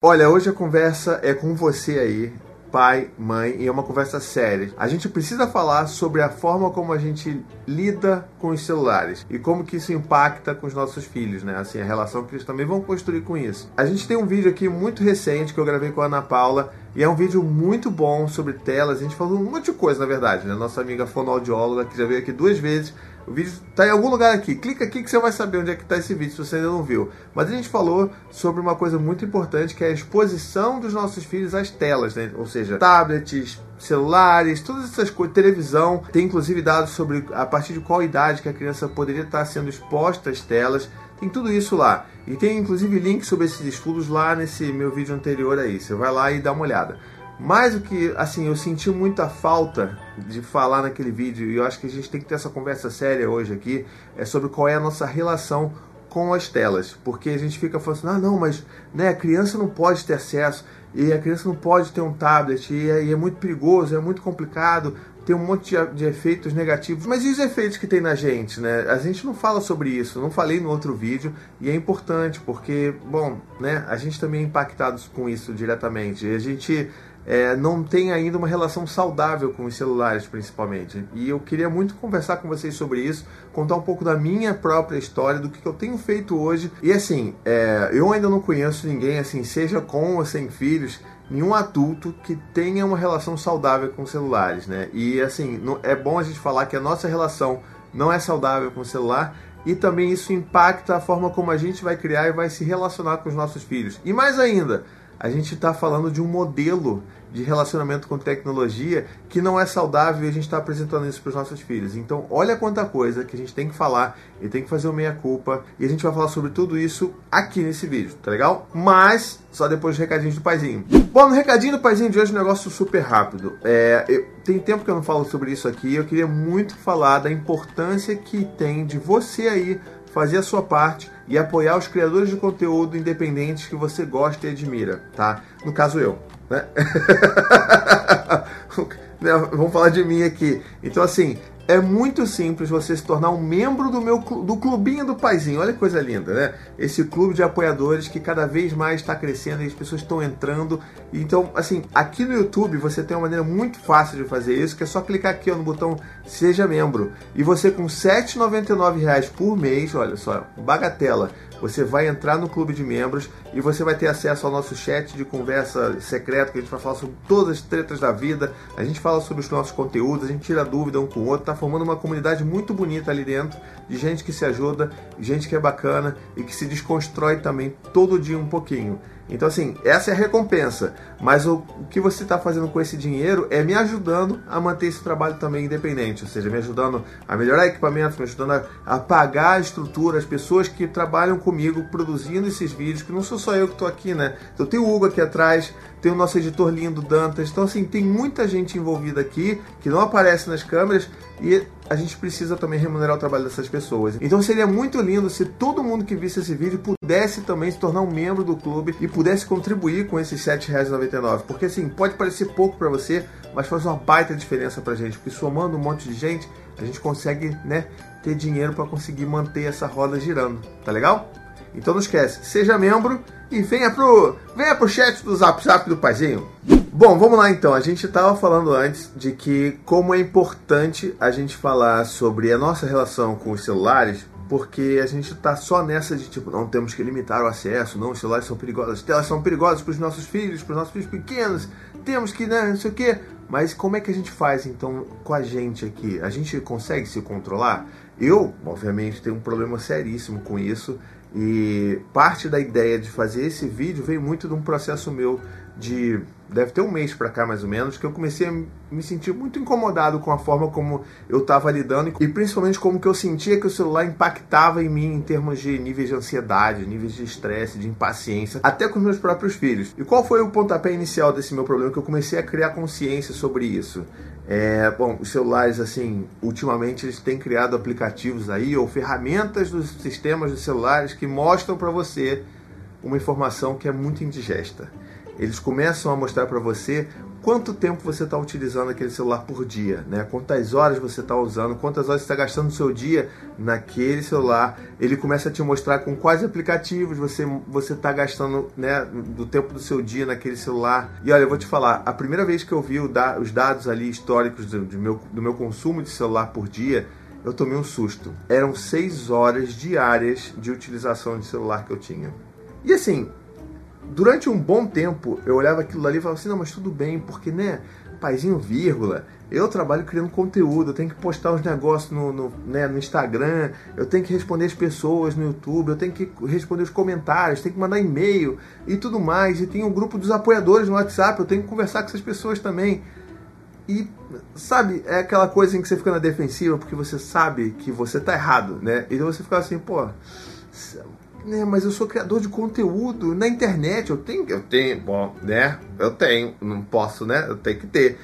Olha, hoje a conversa é com você aí, pai, mãe, e é uma conversa séria. A gente precisa falar sobre a forma como a gente lida com os celulares e como que isso impacta com os nossos filhos, né? Assim, a relação que eles também vão construir com isso. A gente tem um vídeo aqui muito recente que eu gravei com a Ana Paula e é um vídeo muito bom sobre telas. A gente falou um monte de coisa, na verdade, né? Nossa amiga fonoaudióloga que já veio aqui duas vezes o vídeo está em algum lugar aqui. Clica aqui que você vai saber onde é que está esse vídeo, se você ainda não viu. Mas a gente falou sobre uma coisa muito importante, que é a exposição dos nossos filhos às telas, né? Ou seja, tablets, celulares, todas essas coisas, televisão. Tem inclusive dados sobre a partir de qual idade que a criança poderia estar sendo exposta às telas. Tem tudo isso lá. E tem inclusive links sobre esses estudos lá nesse meu vídeo anterior aí. Você vai lá e dá uma olhada. Mais o que, assim, eu senti muita falta de falar naquele vídeo, e eu acho que a gente tem que ter essa conversa séria hoje aqui, é sobre qual é a nossa relação com as telas. Porque a gente fica falando assim, ah, não, mas né, a criança não pode ter acesso, e a criança não pode ter um tablet, e é, e é muito perigoso, é muito complicado, tem um monte de, de, efeitos negativos. Mas e os efeitos que tem na gente, né? A gente não fala sobre isso, não falei no outro vídeo, e é importante, porque, bom, né, a gente também é impactado com isso diretamente. A gente é, não tem ainda uma relação saudável com os celulares, principalmente. E eu queria muito conversar com vocês sobre isso, contar um pouco da minha própria história, do que eu tenho feito hoje. E assim, é, eu ainda não conheço ninguém, assim, seja com ou sem filhos, nenhum adulto que tenha uma relação saudável com celulares, né? E assim, é bom a gente falar que a nossa relação não é saudável com o celular e também isso impacta a forma como a gente vai criar e vai se relacionar com os nossos filhos. E mais ainda, a gente está falando de um modelo de relacionamento com tecnologia que não é saudável e a gente está apresentando isso para os nossos filhos. Então, olha quanta coisa que a gente tem que falar e tem que fazer o meia-culpa e a gente vai falar sobre tudo isso aqui nesse vídeo, tá legal? Mas só depois do recadinho do paizinho. Bom, no recadinho do paizinho de hoje, um negócio super rápido. É, eu, tem tempo que eu não falo sobre isso aqui eu queria muito falar da importância que tem de você aí fazer a sua parte e apoiar os criadores de conteúdo independentes que você gosta e admira, tá? No caso eu, né? Vamos falar de mim aqui. Então assim, é muito simples você se tornar um membro do meu do clubinho do paizinho. Olha que coisa linda, né? Esse clube de apoiadores que cada vez mais está crescendo e as pessoas estão entrando. Então, assim, aqui no YouTube você tem uma maneira muito fácil de fazer isso, que é só clicar aqui ó, no botão Seja Membro. E você com R$ 7,99 por mês, olha só, bagatela você vai entrar no clube de membros e você vai ter acesso ao nosso chat de conversa secreto, que a gente vai falar sobre todas as tretas da vida, a gente fala sobre os nossos conteúdos, a gente tira dúvida um com o outro, tá formando uma comunidade muito bonita ali dentro, de gente que se ajuda, gente que é bacana e que se desconstrói também todo dia um pouquinho. Então, assim, essa é a recompensa. Mas o, o que você está fazendo com esse dinheiro é me ajudando a manter esse trabalho também independente. Ou seja, me ajudando a melhorar equipamentos, me ajudando a, a pagar a estrutura, as pessoas que trabalham comigo produzindo esses vídeos, que não sou só eu que estou aqui, né? Então, tem o Hugo aqui atrás, tem o nosso editor lindo, Dantas. Então, assim, tem muita gente envolvida aqui que não aparece nas câmeras e a gente precisa também remunerar o trabalho dessas pessoas. Então seria muito lindo se todo mundo que visse esse vídeo pudesse também se tornar um membro do clube e pudesse contribuir com esses R$ 7,99. Porque assim, pode parecer pouco para você, mas faz uma baita diferença pra gente, porque somando um monte de gente, a gente consegue, né, ter dinheiro para conseguir manter essa roda girando. Tá legal? Então não esquece, seja membro e venha pro, venha pro chat do Zap Zap do Paizinho. Bom, vamos lá então. A gente estava falando antes de que como é importante a gente falar sobre a nossa relação com os celulares, porque a gente está só nessa de tipo, não temos que limitar o acesso, não, os celulares são perigosos, as telas são perigosas para os nossos filhos, para os nossos filhos pequenos, temos que, né, não sei o quê. Mas como é que a gente faz então com a gente aqui? A gente consegue se controlar? Eu, obviamente, tenho um problema seríssimo com isso e parte da ideia de fazer esse vídeo veio muito de um processo meu de deve ter um mês para cá mais ou menos que eu comecei a me sentir muito incomodado com a forma como eu estava lidando e principalmente como que eu sentia que o celular impactava em mim em termos de níveis de ansiedade, níveis de estresse, de impaciência, até com os meus próprios filhos. E qual foi o pontapé inicial desse meu problema que eu comecei a criar consciência sobre isso? É, bom, os celulares, assim, ultimamente eles têm criado aplicativos aí ou ferramentas dos sistemas dos celulares que mostram para você uma informação que é muito indigesta. Eles começam a mostrar para você quanto tempo você está utilizando aquele celular por dia, né? Quantas horas você está usando, quantas horas você está gastando no seu dia naquele celular. Ele começa a te mostrar com quais aplicativos você você está gastando, né, do tempo do seu dia naquele celular. E olha, eu vou te falar, a primeira vez que eu vi os dados ali históricos do, do meu, do meu consumo de celular por dia, eu tomei um susto. Eram seis horas diárias de utilização de celular que eu tinha. E assim, durante um bom tempo, eu olhava aquilo ali e falava assim, não, mas tudo bem, porque, né, paizinho vírgula, eu trabalho criando conteúdo, eu tenho que postar os negócios no, no, né, no Instagram, eu tenho que responder as pessoas no YouTube, eu tenho que responder os comentários, tenho que mandar e-mail e tudo mais, e tem um grupo dos apoiadores no WhatsApp, eu tenho que conversar com essas pessoas também. E, sabe, é aquela coisa em que você fica na defensiva porque você sabe que você tá errado, né? E você fica assim, pô, né, mas eu sou criador de conteúdo na internet, eu tenho, eu tenho, bom, né? Eu tenho, não posso, né? Eu tenho que ter.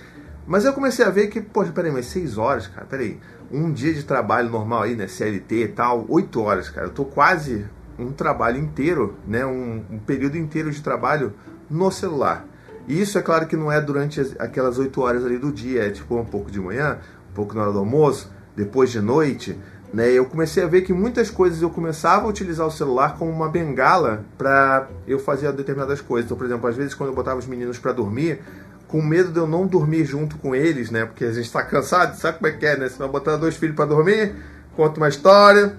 Mas eu comecei a ver que, poxa, peraí, mas seis horas, cara, peraí. Um dia de trabalho normal aí, né? CLT e tal, oito horas, cara. Eu tô quase um trabalho inteiro, né? Um, um período inteiro de trabalho no celular. E isso é claro que não é durante aquelas oito horas ali do dia, é tipo um pouco de manhã, um pouco na hora do almoço, depois de noite. Né, eu comecei a ver que muitas coisas eu começava a utilizar o celular como uma bengala para eu fazer determinadas coisas. Então, por exemplo, às vezes quando eu botava os meninos para dormir, com medo de eu não dormir junto com eles, né? Porque a gente está cansado, sabe como é que é, né? Você vai botar dois filhos para dormir, conta uma história,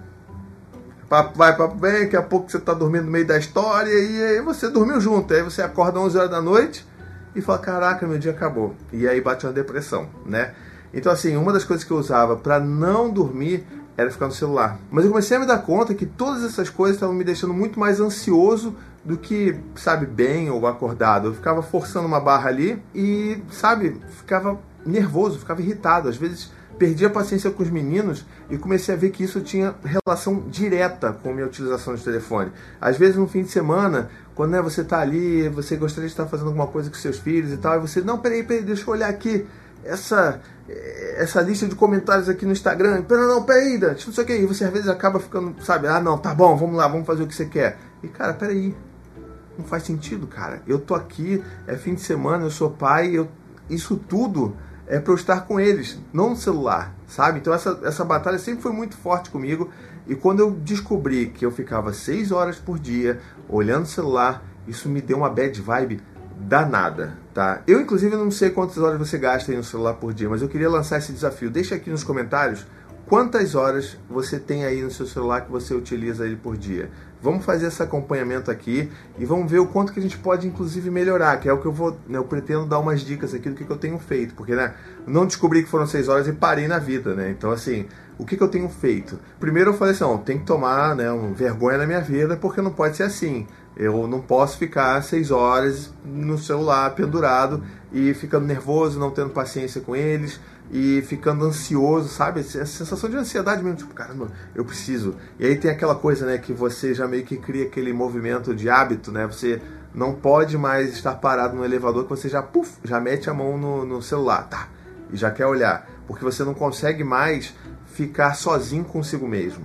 papo vai, papo vem, daqui a pouco você está dormindo no meio da história e aí você dormiu junto. Aí você acorda 11 horas da noite e fala: Caraca, meu dia acabou. E aí bate uma depressão, né? Então, assim, uma das coisas que eu usava para não dormir era ficar no celular. Mas eu comecei a me dar conta que todas essas coisas estavam me deixando muito mais ansioso do que, sabe, bem ou acordado. Eu ficava forçando uma barra ali e, sabe, ficava nervoso, ficava irritado. Às vezes perdi a paciência com os meninos e comecei a ver que isso tinha relação direta com a minha utilização de telefone. Às vezes no fim de semana, quando né, você está ali, você gostaria de estar fazendo alguma coisa com seus filhos e tal, e você, não, peraí, peraí, deixa eu olhar aqui essa essa lista de comentários aqui no Instagram. Pera, não, peraí, Dante, não sei o que. E você às vezes acaba ficando, sabe, ah, não, tá bom, vamos lá, vamos fazer o que você quer. E cara, peraí, não faz sentido, cara. Eu tô aqui, é fim de semana, eu sou pai, eu, isso tudo é para eu estar com eles, não no celular, sabe? Então essa, essa batalha sempre foi muito forte comigo. E quando eu descobri que eu ficava seis horas por dia olhando o celular, isso me deu uma bad vibe danada, tá? Eu, inclusive, não sei quantas horas você gasta aí no celular por dia, mas eu queria lançar esse desafio. Deixa aqui nos comentários quantas horas você tem aí no seu celular que você utiliza ele por dia. Vamos fazer esse acompanhamento aqui e vamos ver o quanto que a gente pode, inclusive, melhorar, que é o que eu vou, né, eu pretendo dar umas dicas aqui do que, que eu tenho feito, porque, né, não descobri que foram seis horas e parei na vida, né? Então, assim, o que, que eu tenho feito? Primeiro eu falei assim, ó, tem que tomar, né, um vergonha na minha vida, porque não pode ser assim. Eu não posso ficar seis horas no celular pendurado e ficando nervoso, não tendo paciência com eles e ficando ansioso, sabe? Essa sensação de ansiedade mesmo, tipo, caramba, eu preciso. E aí tem aquela coisa, né, que você já meio que cria aquele movimento de hábito, né? Você não pode mais estar parado no elevador que você já, puf, já mete a mão no, no celular, tá? E já quer olhar. Porque você não consegue mais ficar sozinho consigo mesmo.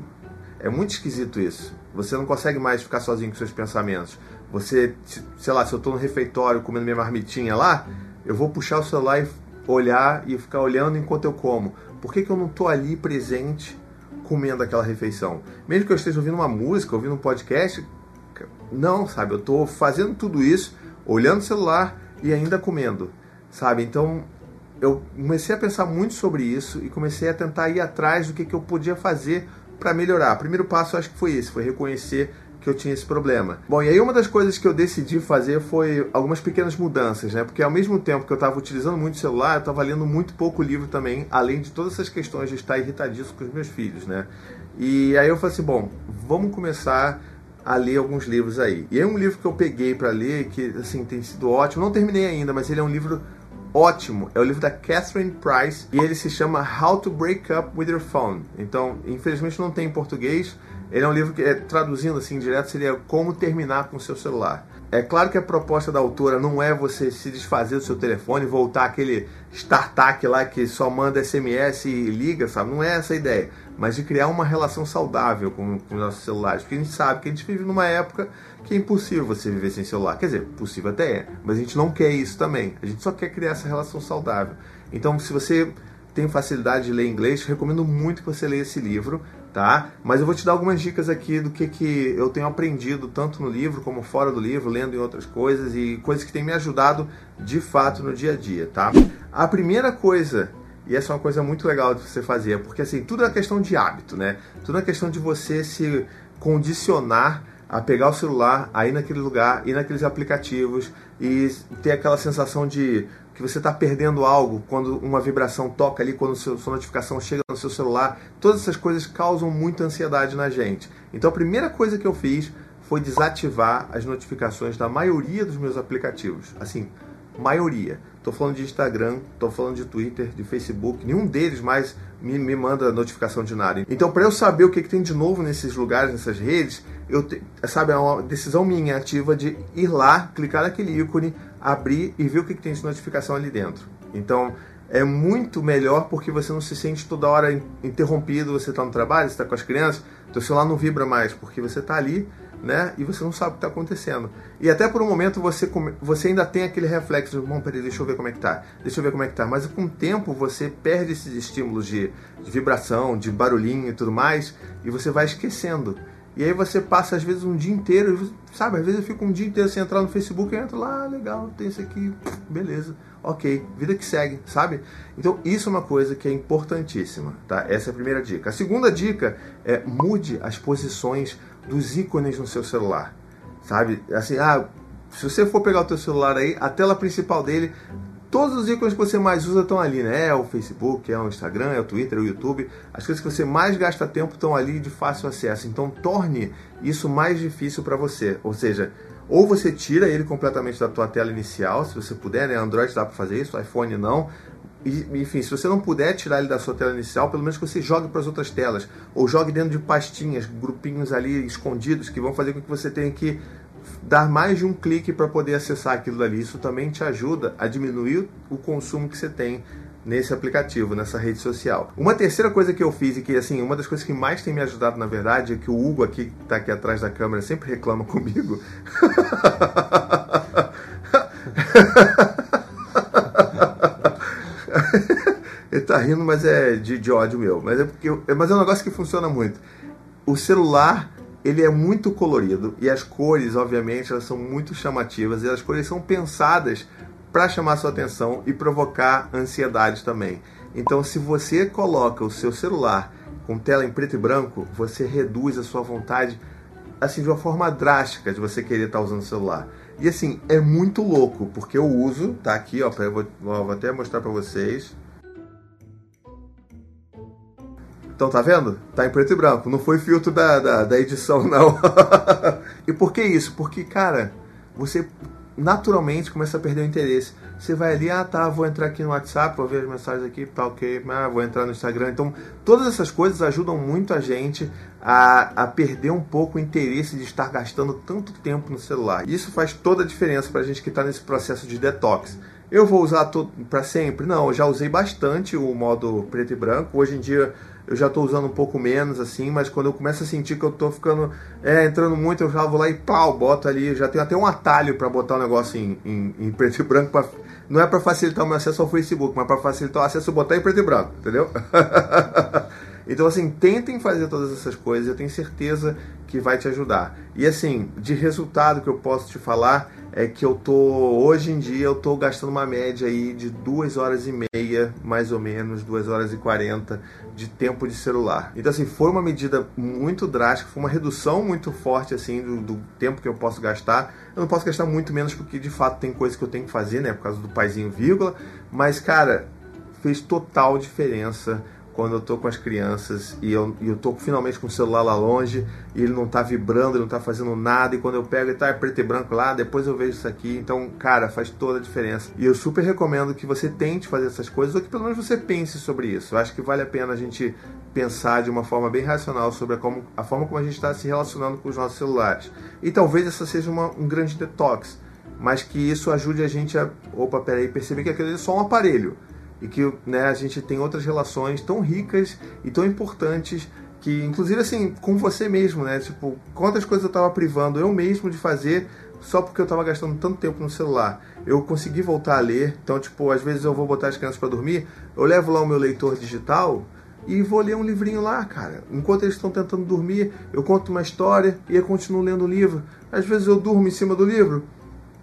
É muito esquisito isso. Você não consegue mais ficar sozinho com seus pensamentos. Você, sei lá, se eu estou no refeitório comendo minha marmitinha lá, eu vou puxar o celular e olhar e ficar olhando enquanto eu como. Por que, que eu não estou ali presente comendo aquela refeição? Mesmo que eu esteja ouvindo uma música, ouvindo um podcast, não, sabe? Eu estou fazendo tudo isso, olhando o celular e ainda comendo, sabe? Então eu comecei a pensar muito sobre isso e comecei a tentar ir atrás do que, que eu podia fazer para melhorar. O primeiro passo acho que foi esse, foi reconhecer que eu tinha esse problema. Bom, e aí uma das coisas que eu decidi fazer foi algumas pequenas mudanças, né? Porque ao mesmo tempo que eu estava utilizando muito o celular, eu estava lendo muito pouco livro também, além de todas essas questões de estar irritadíssimo com os meus filhos, né? E aí eu falei assim, bom, vamos começar a ler alguns livros aí. E aí um livro que eu peguei para ler, que assim tem sido ótimo, não terminei ainda, mas ele é um livro ótimo. É o livro da Catherine Price e ele se chama How to Break Up with Your Phone. Então, infelizmente não tem em português. Ele é um livro que, é, traduzindo assim direto, seria Como Terminar com o Seu Celular. é claro que a proposta da autora não é você se desfazer do seu telefone, voltar aquele startup lá que só manda SMS e liga, sabe? Não é essa a ideia. Mas de criar uma relação saudável com, com os nossos celulares. Porque a gente sabe que a gente vive numa época que é impossível você viver sem celular. Quer dizer, possível até é, mas a gente não quer isso também. A gente só quer criar essa relação saudável. Então, se você tem facilidade de ler inglês, recomendo muito que você leia esse livro tá? Mas eu vou te dar algumas dicas aqui do que, que eu tenho aprendido tanto no livro como fora do livro, lendo em outras coisas e coisas que têm me ajudado de fato no dia a dia, tá? A primeira coisa, e essa é uma coisa muito legal de você fazer, porque assim, tudo é questão de hábito, né? Tudo é questão de você se condicionar a pegar o celular, a ir naquele lugar, ir naqueles aplicativos e ter aquela sensação de que você está perdendo algo quando uma vibração toca ali, quando sua notificação chega no seu celular. Todas essas coisas causam muita ansiedade na gente. Então a primeira coisa que eu fiz foi desativar as notificações da maioria dos meus aplicativos. Assim, maioria. Estou falando de Instagram, estou falando de Twitter, de Facebook, nenhum deles mais me, me manda notificação de nada. Então, para eu saber o que, que, tem de novo nesses lugares, nessas redes, eu te, sabe, é uma decisão minha ativa de ir lá, clicar naquele ícone, abrir e ver o que, que tem de notificação ali dentro. Então, é muito melhor porque você não se sente toda hora interrompido, você está no trabalho, você está com as crianças, seu celular não vibra mais, porque você está ali né? E você não sabe o que está acontecendo. E até por um momento você, você ainda tem aquele reflexo bom, peraí, deixa eu ver como é que tá, deixa eu ver como é que tá. Mas com o tempo você perde esses estímulos de, de vibração, de barulhinho e tudo mais, e você vai esquecendo. E aí você passa às vezes um dia inteiro, sabe? Às vezes eu fico um dia inteiro sem entrar no Facebook e entro lá, ah, legal, tem isso aqui, beleza, ok, vida que segue, sabe? Então isso é uma coisa que é importantíssima, tá? Essa é a primeira dica. A segunda dica é mude as posições dos ícones no seu celular, sabe? Assim, ah, se você for pegar o teu celular aí, a tela principal dele, todos os ícones que você mais usa estão ali, né? É o Facebook, é o Instagram, é o Twitter, é o YouTube. As coisas que você mais gasta tempo estão ali de fácil acesso. Então torne isso mais difícil para você. Ou seja, ou você tira ele completamente da tua tela inicial, se você puder, né? Android dá para fazer isso, iPhone não. E, enfim, se você não puder tirar ele da sua tela inicial, pelo menos que você jogue para as outras telas. Ou jogue dentro de pastinhas, grupinhos ali escondidos que vão fazer com que você tenha que dar mais de um clique para poder acessar aquilo ali. Isso também te ajuda a diminuir o consumo que você tem nesse aplicativo, nessa rede social. Uma terceira coisa que eu fiz e que assim, uma das coisas que mais tem me ajudado na verdade é que o Hugo aqui que está aqui atrás da câmera sempre reclama comigo. Ele tá rindo, mas é de, de ódio meu. Mas é porque mas é um negócio que funciona muito. O celular ele é muito colorido e as cores, obviamente, elas são muito chamativas e as cores são pensadas para chamar sua atenção e provocar ansiedade também. Então, se você coloca o seu celular com tela em preto e branco, você reduz a sua vontade assim de uma forma drástica de você querer estar tá usando o celular. E assim, é muito louco, porque eu uso, tá aqui, ó, eu vou, vou até mostrar para vocês. Então tá vendo? Tá em preto e branco. Não foi filtro da, da, da edição, não. e por que isso? Porque, cara, você naturalmente começa a perder o interesse. Você vai ali, ah tá, vou entrar aqui no WhatsApp, vou ver as mensagens aqui, tá ok, ah, vou entrar no Instagram. Então, todas essas coisas ajudam muito a gente a, a perder um pouco o interesse de estar gastando tanto tempo no celular. Isso faz toda a diferença para a gente que está nesse processo de detox. Eu vou usar para sempre? Não, eu já usei bastante o modo preto e branco. Hoje em dia eu já estou usando um pouco menos, assim, mas quando eu começo a sentir que eu estou ficando, é, entrando muito, eu já vou lá e pau, boto ali, já tenho até um atalho para botar o negócio em, em, em, preto e branco, pra, não é para facilitar o meu acesso ao Facebook, mas para facilitar o acesso, botar em preto e branco, entendeu? então, assim, tentem fazer todas essas coisas, eu tenho certeza que vai te ajudar. E, assim, de resultado que eu posso te falar, é que eu tô hoje em dia eu tô gastando uma média aí de duas horas e meia, mais ou menos, duas horas e quarenta de tempo de celular. Então assim, foi uma medida muito drástica, foi uma redução muito forte assim do, do tempo que eu posso gastar. Eu não posso gastar muito menos porque de fato tem coisas que eu tenho que fazer, né, por causa do paizinho vírgula, mas cara, fez total diferença quando eu tô com as crianças e eu, e eu tô finalmente com o celular lá longe e ele não tá vibrando, ele não tá fazendo nada, e quando eu pego ele tá preto e branco lá, depois eu vejo isso aqui. Então, cara, faz toda a diferença. E eu super recomendo que você tente fazer essas coisas, ou que pelo menos você pense sobre isso. Eu acho que vale a pena a gente pensar de uma forma bem racional sobre a, como, a forma como a gente está se relacionando com os nossos celulares. E talvez essa seja uma, um grande detox, mas que isso ajude a gente a, opa, peraí, perceber que aquilo é só um aparelho e que né, a gente tem outras relações tão ricas e tão importantes que, inclusive, assim, com você mesmo, né? Tipo, quantas coisas eu estava privando eu mesmo de fazer só porque eu estava gastando tanto tempo no celular. Eu consegui voltar a ler, então, tipo, às vezes eu vou botar as crianças para dormir, eu levo lá o meu leitor digital e vou ler um livrinho lá, cara. Enquanto eles estão tentando dormir, eu conto uma história e eu continuo lendo o livro. Às vezes eu durmo em cima do livro.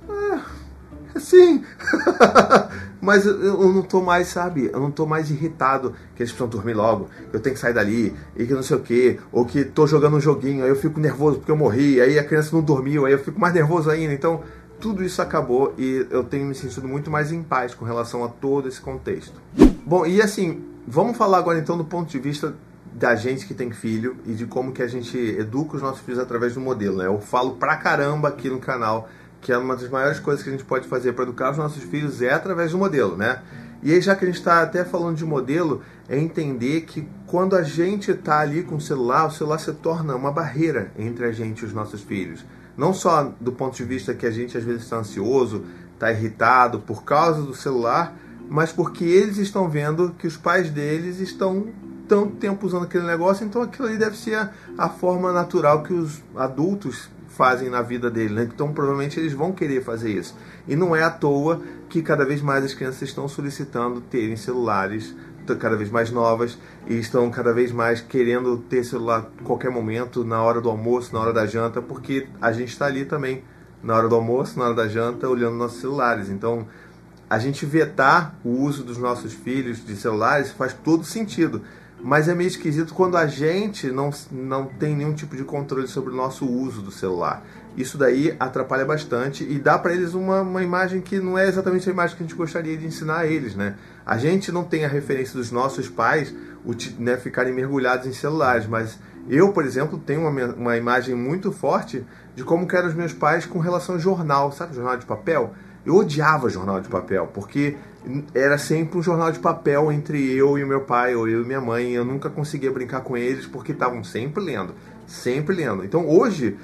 É, sim. Mas eu não tô mais, sabe? Eu não tô mais irritado que eles precisam dormir logo, que eu tenho que sair dali, e que não sei o quê, ou que tô jogando um joguinho, aí eu fico nervoso porque eu morri, aí a criança não dormiu, aí eu fico mais nervoso ainda. Então, tudo isso acabou e eu tenho me sentido muito mais em paz com relação a todo esse contexto. Bom, e assim, vamos falar agora então do ponto de vista da gente que tem filho e de como que a gente educa os nossos filhos através do modelo, né? Eu falo pra caramba aqui no canal que é uma das maiores coisas que a gente pode fazer para educar os nossos filhos é através do modelo, né? E aí, já que a gente está até falando de modelo, é entender que quando a gente está ali com o celular, o celular se torna uma barreira entre a gente e os nossos filhos. Não só do ponto de vista que a gente às vezes está ansioso, está irritado por causa do celular, mas porque eles estão vendo que os pais deles estão tanto tempo usando aquele negócio, então aquilo ali deve ser a, a forma natural que os adultos fazem na vida dele, né? Então provavelmente eles vão querer fazer isso. E não é à toa que cada vez mais as crianças estão solicitando terem celulares cada vez mais novas e estão cada vez mais querendo ter celular a qualquer momento, na hora do almoço, na hora da janta, porque a gente está ali também na hora do almoço, na hora da janta, olhando nossos celulares. Então, a gente vetar o uso dos nossos filhos de celulares faz todo sentido. Mas é meio esquisito quando a gente não, não tem nenhum tipo de controle sobre o nosso uso do celular. Isso daí atrapalha bastante e dá para eles uma, uma imagem que não é exatamente a imagem que a gente gostaria de ensinar a eles, né? A gente não tem a referência dos nossos pais né, ficarem mergulhados em celulares, mas eu, por exemplo, tenho uma, uma imagem muito forte de como eram os meus pais com relação ao jornal, sabe, jornal de papel? Eu odiava jornal de papel, porque era sempre um jornal de papel entre eu e meu pai, ou eu e minha mãe. Eu nunca conseguia brincar com eles porque estavam sempre lendo, sempre lendo. Então hoje,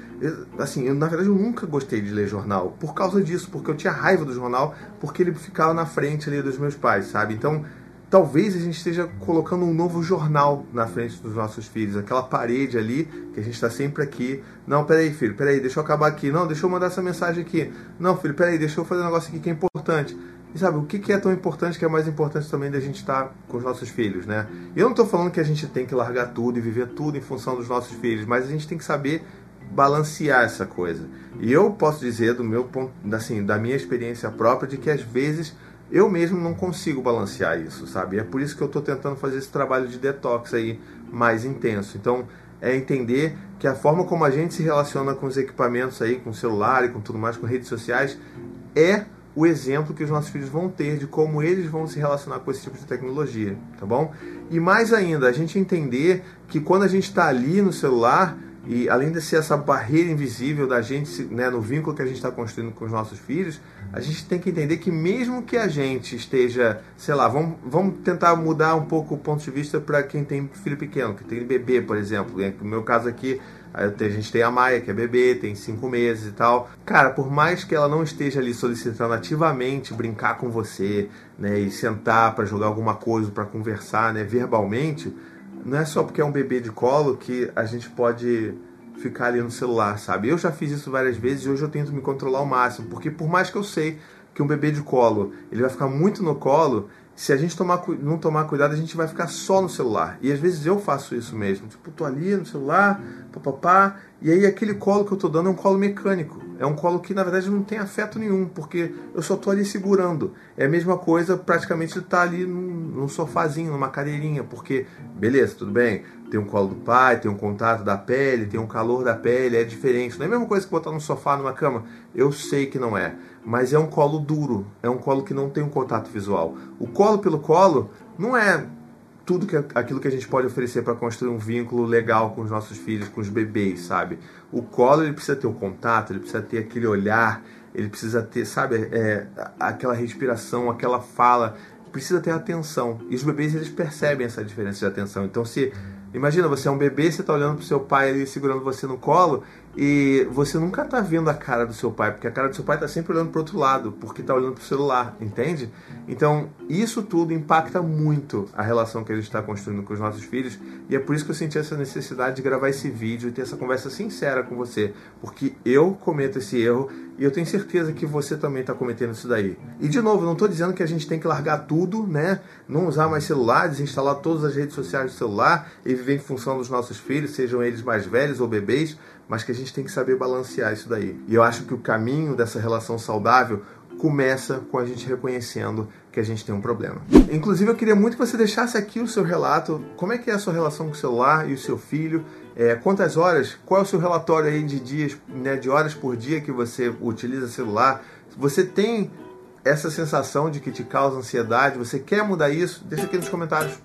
assim, eu, na verdade eu nunca gostei de ler jornal por causa disso, porque eu tinha raiva do jornal, porque ele ficava na frente ali dos meus pais, sabe? Então talvez a gente esteja colocando um novo jornal na frente dos nossos filhos, aquela parede ali que a gente está sempre aqui. Não, peraí, filho, peraí, deixa eu acabar aqui. Não, deixa eu mandar essa mensagem aqui. Não, filho, peraí, deixa eu fazer um negócio aqui que é importante. E sabe, o que é tão importante que é mais importante também da gente estar com os nossos filhos, né? Eu não estou falando que a gente tem que largar tudo e viver tudo em função dos nossos filhos, mas a gente tem que saber balancear essa coisa. E eu posso dizer do meu ponto, assim, da minha experiência própria de que às vezes eu mesmo não consigo balancear isso, sabe? É por isso que eu estou tentando fazer esse trabalho de detox aí mais intenso. Então, é entender que a forma como a gente se relaciona com os equipamentos aí, com o celular e com tudo mais, com redes sociais, é o exemplo que os nossos filhos vão ter de como eles vão se relacionar com esse tipo de tecnologia, tá bom? E mais ainda, a gente entender que quando a gente está ali no celular, e além de ser essa barreira invisível da gente, né, no vínculo que a gente está construindo com os nossos filhos, a gente tem que entender que mesmo que a gente esteja, sei lá, vamos, vamos tentar mudar um pouco o ponto de vista para quem tem filho pequeno, que tem bebê, por exemplo. No meu caso aqui, a gente tem a Maia, que é bebê, tem cinco meses e tal. Cara, por mais que ela não esteja ali solicitando ativamente brincar com você, né, e sentar para jogar alguma coisa, para conversar, né, verbalmente, não é só porque é um bebê de colo que a gente pode ficar ali no celular, sabe? Eu já fiz isso várias vezes e hoje eu tento me controlar ao máximo, porque por mais que eu sei que um bebê de colo, ele vai ficar muito no colo, se a gente tomar, não tomar cuidado, a gente vai ficar só no celular. E às vezes eu faço isso mesmo. Tipo, tô ali no celular, papapá, e aí aquele colo que eu tô dando é um colo mecânico. É um colo que na verdade não tem afeto nenhum, porque eu só tô ali segurando. É a mesma coisa, praticamente ele tá ali num, num sofazinho, numa cadeirinha, porque beleza, tudo bem, tem um colo do pai, tem um contato da pele, tem um calor da pele, é diferente. Não é a mesma coisa que botar no sofá, numa cama. Eu sei que não é mas é um colo duro, é um colo que não tem um contato visual. O colo pelo colo não é tudo que, aquilo que a gente pode oferecer para construir um vínculo legal com os nossos filhos, com os bebês, sabe? O colo ele precisa ter o contato, ele precisa ter aquele olhar, ele precisa ter, sabe, é, aquela respiração, aquela fala, precisa ter atenção. E os bebês eles percebem essa diferença de atenção. Então se Imagina, você é um bebê, você está olhando para o seu pai ali segurando você no colo e você nunca está vendo a cara do seu pai, porque a cara do seu pai está sempre olhando para outro lado, porque está olhando para o celular, entende? Então, isso tudo impacta muito a relação que a gente está construindo com os nossos filhos, e é por isso que eu senti essa necessidade de gravar esse vídeo e ter essa conversa sincera com você, porque eu cometo esse erro e eu tenho certeza que você também está cometendo isso daí. E de novo, não estou dizendo que a gente tem que largar tudo, né? Não usar mais celular, desinstalar todas as redes sociais do celular e viver em função dos nossos filhos, sejam eles mais velhos ou bebês, mas que a gente tem que saber balancear isso daí. E eu acho que o caminho dessa relação saudável começa com a gente reconhecendo que a gente tem um problema. Inclusive, eu queria muito que você deixasse aqui o seu relato. Como é que é a sua relação com o celular e o seu filho? É, quantas horas? Qual é o seu relatório aí de dias, né, de horas por dia que você utiliza celular? Você tem essa sensação de que te causa ansiedade? Você quer mudar isso? Deixa aqui nos comentários.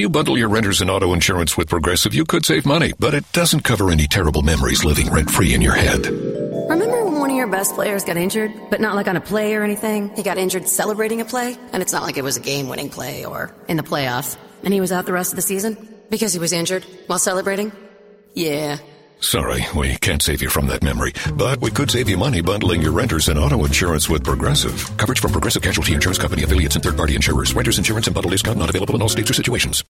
When you bundle your renters and auto insurance with Progressive, you could save money, but it doesn't cover any terrible memories living rent free in your head. Remember when one of your best players got injured, but not like on a play or anything? He got injured celebrating a play, and it's not like it was a game winning play or in the playoffs, and he was out the rest of the season? Because he was injured while celebrating? Yeah. Sorry, we can't save you from that memory, but we could save you money bundling your renters and auto insurance with Progressive. Coverage from Progressive Casualty Insurance Company affiliates and third-party insurers. Renters insurance and bundle discount not available in all states or situations.